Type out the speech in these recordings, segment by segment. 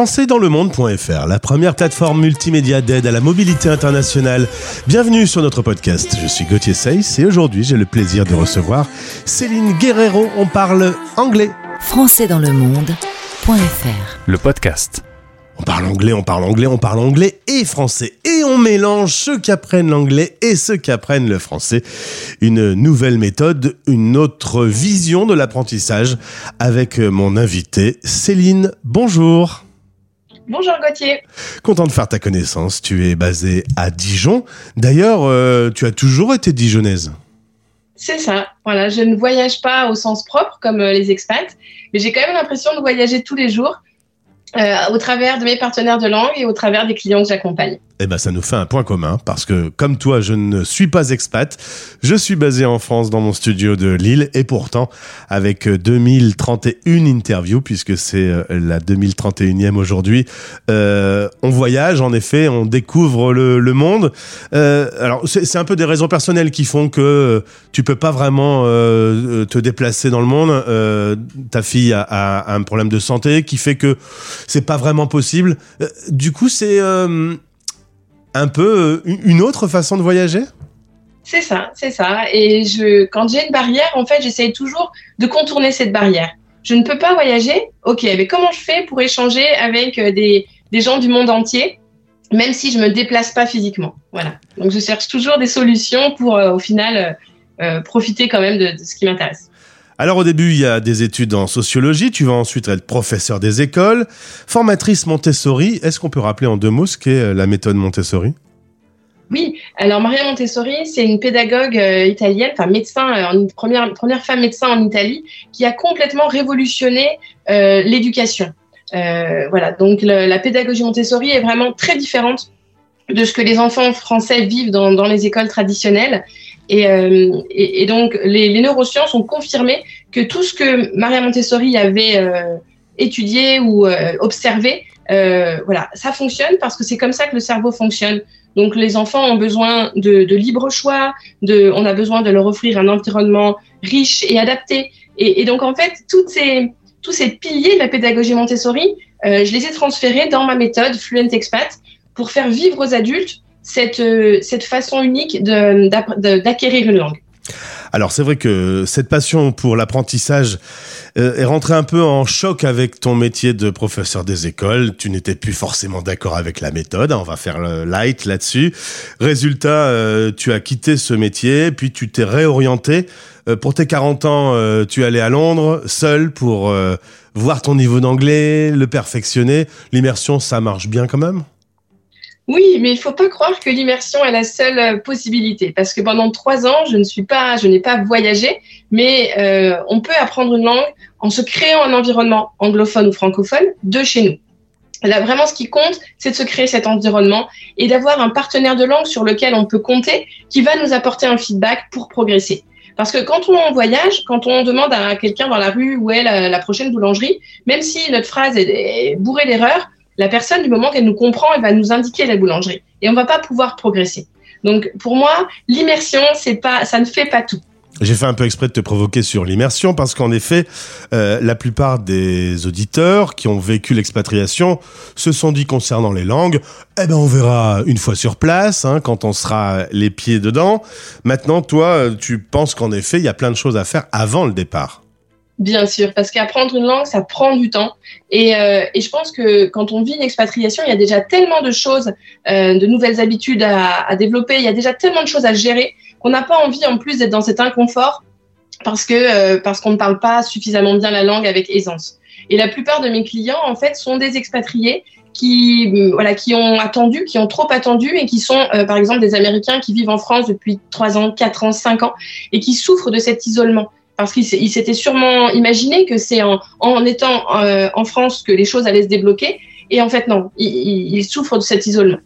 françaisdanslemonde.fr, la première plateforme multimédia d'aide à la mobilité internationale. Bienvenue sur notre podcast. Je suis Gauthier Seyss et aujourd'hui j'ai le plaisir de recevoir Céline Guerrero. On parle anglais. françaisdanslemonde.fr Le podcast. On parle anglais, on parle anglais, on parle anglais et français. Et on mélange ceux qui apprennent l'anglais et ceux qui apprennent le français. Une nouvelle méthode, une autre vision de l'apprentissage avec mon invité Céline. Bonjour. Bonjour Gauthier. Content de faire ta connaissance. Tu es basée à Dijon. D'ailleurs, euh, tu as toujours été dijonnaise. C'est ça. Voilà, je ne voyage pas au sens propre comme euh, les expats, mais j'ai quand même l'impression de voyager tous les jours euh, au travers de mes partenaires de langue et au travers des clients que j'accompagne. Eh ben, ça nous fait un point commun parce que, comme toi, je ne suis pas expat. Je suis basé en France dans mon studio de Lille et pourtant, avec 2031 interviews, puisque c'est euh, la 2031e aujourd'hui, euh, on voyage, en effet, on découvre le, le monde. Euh, alors, c'est un peu des raisons personnelles qui font que tu peux pas vraiment euh, te déplacer dans le monde. Euh, ta fille a, a, un problème de santé qui fait que c'est pas vraiment possible. Euh, du coup, c'est un peu euh, une autre façon de voyager? C'est ça, c'est ça. Et je, quand j'ai une barrière, en fait, j'essaye toujours de contourner cette barrière. Je ne peux pas voyager, ok, mais comment je fais pour échanger avec euh, des, gens du monde entier, même si je me déplace pas physiquement? Voilà. Donc je cherche toujours des solutions pour, euh, au final, profiter quand même de ce qui m'intéresse. Alors au début, il y a des études en sociologie, tu vas ensuite être professeur des écoles, formatrice Montessori. Est-ce qu'on peut rappeler en deux mots ce qu'est la méthode Montessori? Oui, alors Maria Montessori, c'est une pédagogue euh, italienne, enfin médecin, euh, première, première femme médecin en Italie, qui a complètement révolutionné euh, l'éducation. Euh, voilà, donc la pédagogie Montessori est vraiment très différente de ce que les enfants français vivent dans les écoles traditionnelles. Et, euh, et, donc, les, neurosciences ont confirmé que tout ce que Maria Montessori avait euh, étudié ou euh, observé, voilà, ça fonctionne parce que c'est comme ça que le cerveau fonctionne. Donc, les enfants ont besoin de, de, libre choix, de, on a besoin de leur offrir un environnement riche et adapté. Et, donc, en fait, toutes ces, tous ces piliers de la pédagogie Montessori, je les ai transférés dans ma méthode Fluent Expat pour faire vivre aux adultes cette, euh, cette façon unique d'acquérir une langue. Alors c'est vrai que cette passion pour l'apprentissage euh, est rentrée un peu en choc avec ton métier de professeur des écoles. Tu n'étais plus forcément d'accord avec la méthode. On va faire le light là-dessus. Résultat, euh, tu as quitté ce métier, puis tu t'es réorienté. Pour tes 40 ans, tu allais à Londres seul pour voir ton niveau d'anglais, le perfectionner. L'immersion, ça marche bien quand même? Oui, mais il faut pas croire que l'immersion est la seule euh, possibilité, parce que pendant trois ans, je ne suis pas, je n'ai pas voyagé, mais euh, on peut apprendre une langue en se créant un environnement anglophone ou francophone de chez nous. Là, vraiment, ce qui compte, c'est de se créer cet environnement et d'avoir un partenaire de langue sur lequel on peut compter, qui va nous apporter un feedback pour progresser. Parce que quand on voyage, quand on demande à quelqu'un dans la rue où est la, prochaine boulangerie, même si notre phrase est bourrée d'erreurs, la personne, du moment qu'elle nous comprend, elle va nous indiquer la boulangerie. Et on va pas pouvoir progresser. Donc, pour moi, l'immersion, c'est pas, ça ne fait pas tout. J'ai fait un peu exprès de te provoquer sur l'immersion parce qu'en effet, euh, la plupart des auditeurs qui ont vécu l'expatriation se sont dit concernant les langues, eh ben on verra une fois sur place, hein, quand on sera les pieds dedans. Maintenant, toi, tu penses qu'en effet, il y a plein de choses à faire avant le départ. Bien sûr, parce qu'apprendre une langue, ça prend du temps. Et, euh, et, je pense que quand on vit une expatriation, il y a déjà tellement de choses, euh, de nouvelles habitudes à, développer, il y a déjà tellement de choses à gérer qu'on n'a pas envie en plus d'être dans cet inconfort euh, parce qu'on ne parle pas suffisamment bien la langue avec aisance. Et la plupart de mes clients, en fait, sont des expatriés qui voilà qui ont attendu, qui ont trop attendu et qui sont par exemple des Américains qui vivent en France depuis trois ans, quatre ans, cinq ans et qui souffrent de cet isolement parce qu'il s'était sûrement imaginé que c'est en, étant euh, en France que les choses allaient se débloquer. Et en fait, non, il, souffre de cet isolement.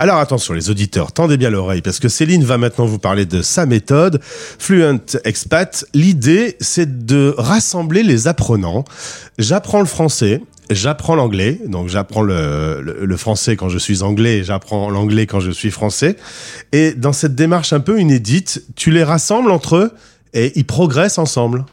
Alors attention les auditeurs, tendez bien l'oreille parce que Céline va maintenant vous parler de sa méthode Fluent Expat. L'idée c'est de rassembler les apprenants. J'apprends le français, j'apprends l'anglais, donc j'apprends le, le, français quand je suis anglais j'apprends l'anglais quand je suis français. Et dans cette démarche un peu inédite, tu les rassembles entre eux et ils progressent ensemble.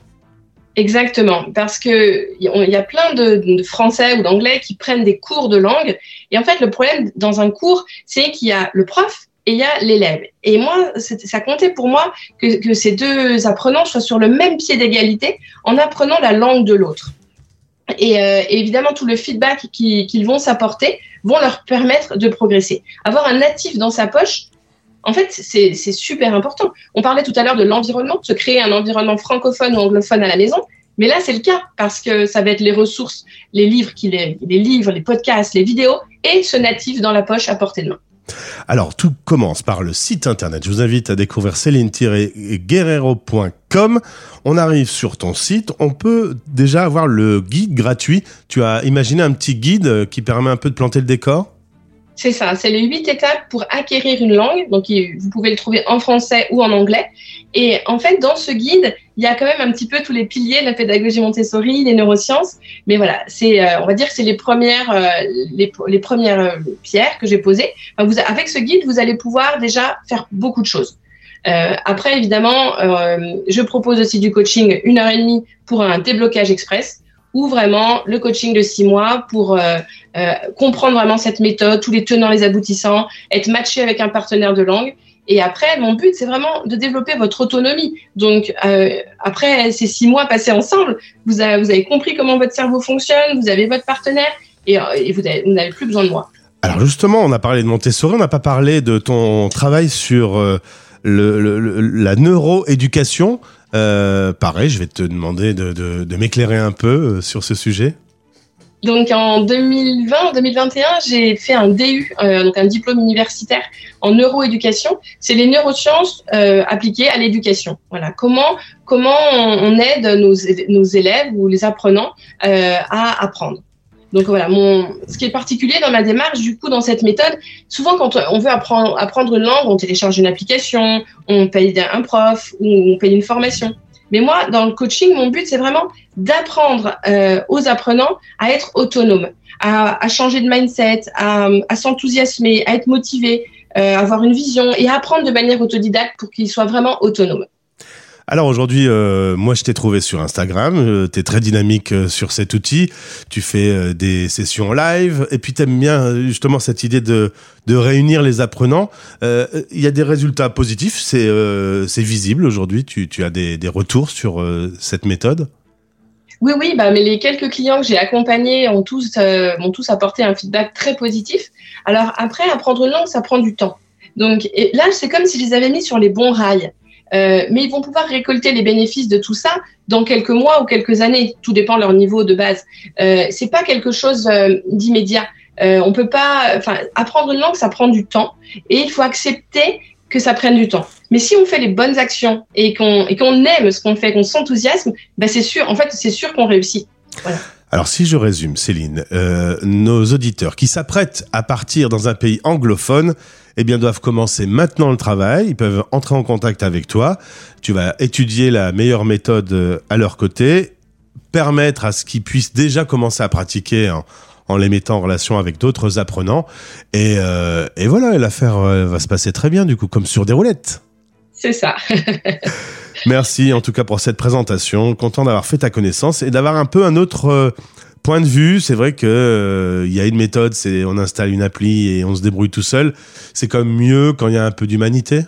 Exactement, parce que il y a plein de, Français ou d'Anglais qui prennent des cours de langue. Et en fait, le problème dans un cours, c'est qu'il y a le prof et il y a l'élève. Et moi, ça comptait pour moi que, ces deux apprenants soient sur le même pied d'égalité en apprenant la langue de l'autre. Et, euh, évidemment, tout le feedback qu'ils vont s'apporter vont leur permettre de progresser. Avoir un natif dans sa poche, en fait, c'est super important. On parlait tout à l'heure de l'environnement, se créer un environnement francophone ou anglophone à la maison. Mais là, c'est le cas parce que ça va être les ressources, les livres, les, les livres, les podcasts, les vidéos et ce natif dans la poche à portée de main. Alors, tout commence par le site internet. Je vous invite à découvrir céline-guerrero.com. On arrive sur ton site. On peut déjà avoir le guide gratuit. Tu as imaginé un petit guide qui permet un peu de planter le décor? C'est ça, c'est les huit étapes pour acquérir une langue. Donc, vous pouvez le trouver en français ou en anglais. Et en fait, dans ce guide, il y a quand même un petit peu tous les piliers de la pédagogie Montessori, les neurosciences. Mais voilà, c'est, euh, on va dire que c'est les premières, euh, les, premières euh, pierres que j'ai posées. avec ce guide, vous allez pouvoir déjà faire beaucoup de choses. après, évidemment, je propose aussi du coaching une heure et demie pour un déblocage express ou vraiment le coaching de six mois pour euh, comprendre vraiment cette méthode, tous les tenants, les aboutissants, être matché avec un partenaire de langue. Et après, mon but, c'est vraiment de développer votre autonomie. Donc, euh, après ces six mois passés ensemble, vous avez, compris comment votre cerveau fonctionne, vous avez votre partenaire et, et vous n'avez plus besoin de moi. Alors justement, on a parlé de Montessori, on n'a pas parlé de ton travail sur la neuroéducation. Euh, pareil, je vais te demander de, m'éclairer un peu euh, sur ce sujet. Donc en 2020-2021, j'ai fait un DU, euh, donc un diplôme universitaire en neuroéducation. C'est les neurosciences euh, appliquées à l'éducation. Voilà, comment comment on, aide nos, nos élèves ou les apprenants euh, à apprendre. Donc voilà, mon, ce qui est particulier dans ma démarche, du coup, dans cette méthode, souvent quand on veut apprendre, apprendre une langue, on télécharge une application, on paye un prof ou on paye une formation. Mais moi, dans le coaching, mon but, c'est vraiment d'apprendre euh, aux apprenants à être autonomes, à, changer de mindset, à, s'enthousiasmer, à être motivés, euh, avoir une vision et à apprendre de manière autodidacte pour qu'ils soient vraiment autonomes. Alors aujourd'hui, euh, moi je t'ai trouvé sur Instagram, euh, tu es très dynamique euh, sur cet outil, tu fais des sessions live, et puis tu aimes bien justement cette idée de, réunir les apprenants. Il y a des résultats positifs, c'est visible aujourd'hui, tu, as des, retours sur cette méthode? Oui, oui, bah, mais les quelques clients que j'ai accompagnés ont tous, m'ont tous apporté un feedback très positif. Alors après, apprendre une langue, ça prend du temps. Donc et là, c'est comme si je les avais mis sur les bons rails. Euh, mais ils vont pouvoir récolter les bénéfices de tout ça dans quelques mois ou quelques années. Tout dépend de leur niveau de base. Euh, c'est pas quelque chose euh, d'immédiat. Euh, on peut pas, enfin, apprendre une langue, ça prend du temps, et il faut accepter que ça prenne du temps. Mais si on fait les bonnes actions et qu'on et qu'on aime ce qu'on fait, qu'on s'enthousiasme, bah c'est sûr. En fait, c'est sûr qu'on réussit. Voilà. Alors si je résume, Céline, euh, nos auditeurs qui s'apprêtent à partir dans un pays anglophone, eh bien doivent commencer maintenant le travail. Ils peuvent entrer en contact avec toi. Tu vas étudier la meilleure méthode euh, à leur côté, permettre à ce qu'ils puissent déjà commencer à pratiquer en, les mettant en relation avec d'autres apprenants. Et, euh, voilà, l'affaire va se passer très bien du coup, comme sur des roulettes. C'est ça. Merci en tout cas pour cette présentation. Content d'avoir fait ta connaissance et d'avoir un peu un autre euh, point de vue. C'est vrai que euh, il y a une méthode, c'est on installe une appli et on se débrouille tout seul. C'est quand même mieux quand il y a un peu d'humanité.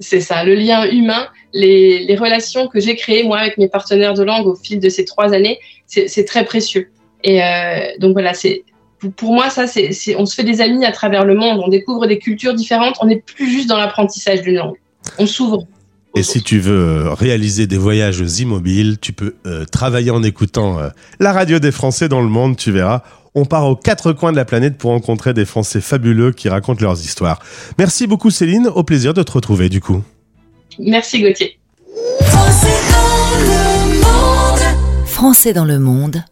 C'est ça, le lien humain, les, relations que j'ai créées moi avec mes partenaires de langue au fil de ces trois années, c'est très précieux. Et euh, donc voilà, c'est pour moi ça, c'est on se fait des amis à travers le monde, on découvre des cultures différentes, on n'est plus juste dans l'apprentissage d'une langue, on s'ouvre. Et si tu veux euh, réaliser des voyages immobiles, tu peux euh, travailler en écoutant euh, la radio des Français dans le monde, tu verras. On part aux quatre coins de la planète pour rencontrer des Français fabuleux qui racontent leurs histoires. Merci beaucoup Céline, au plaisir de te retrouver du coup. Merci Gauthier. Français dans le monde.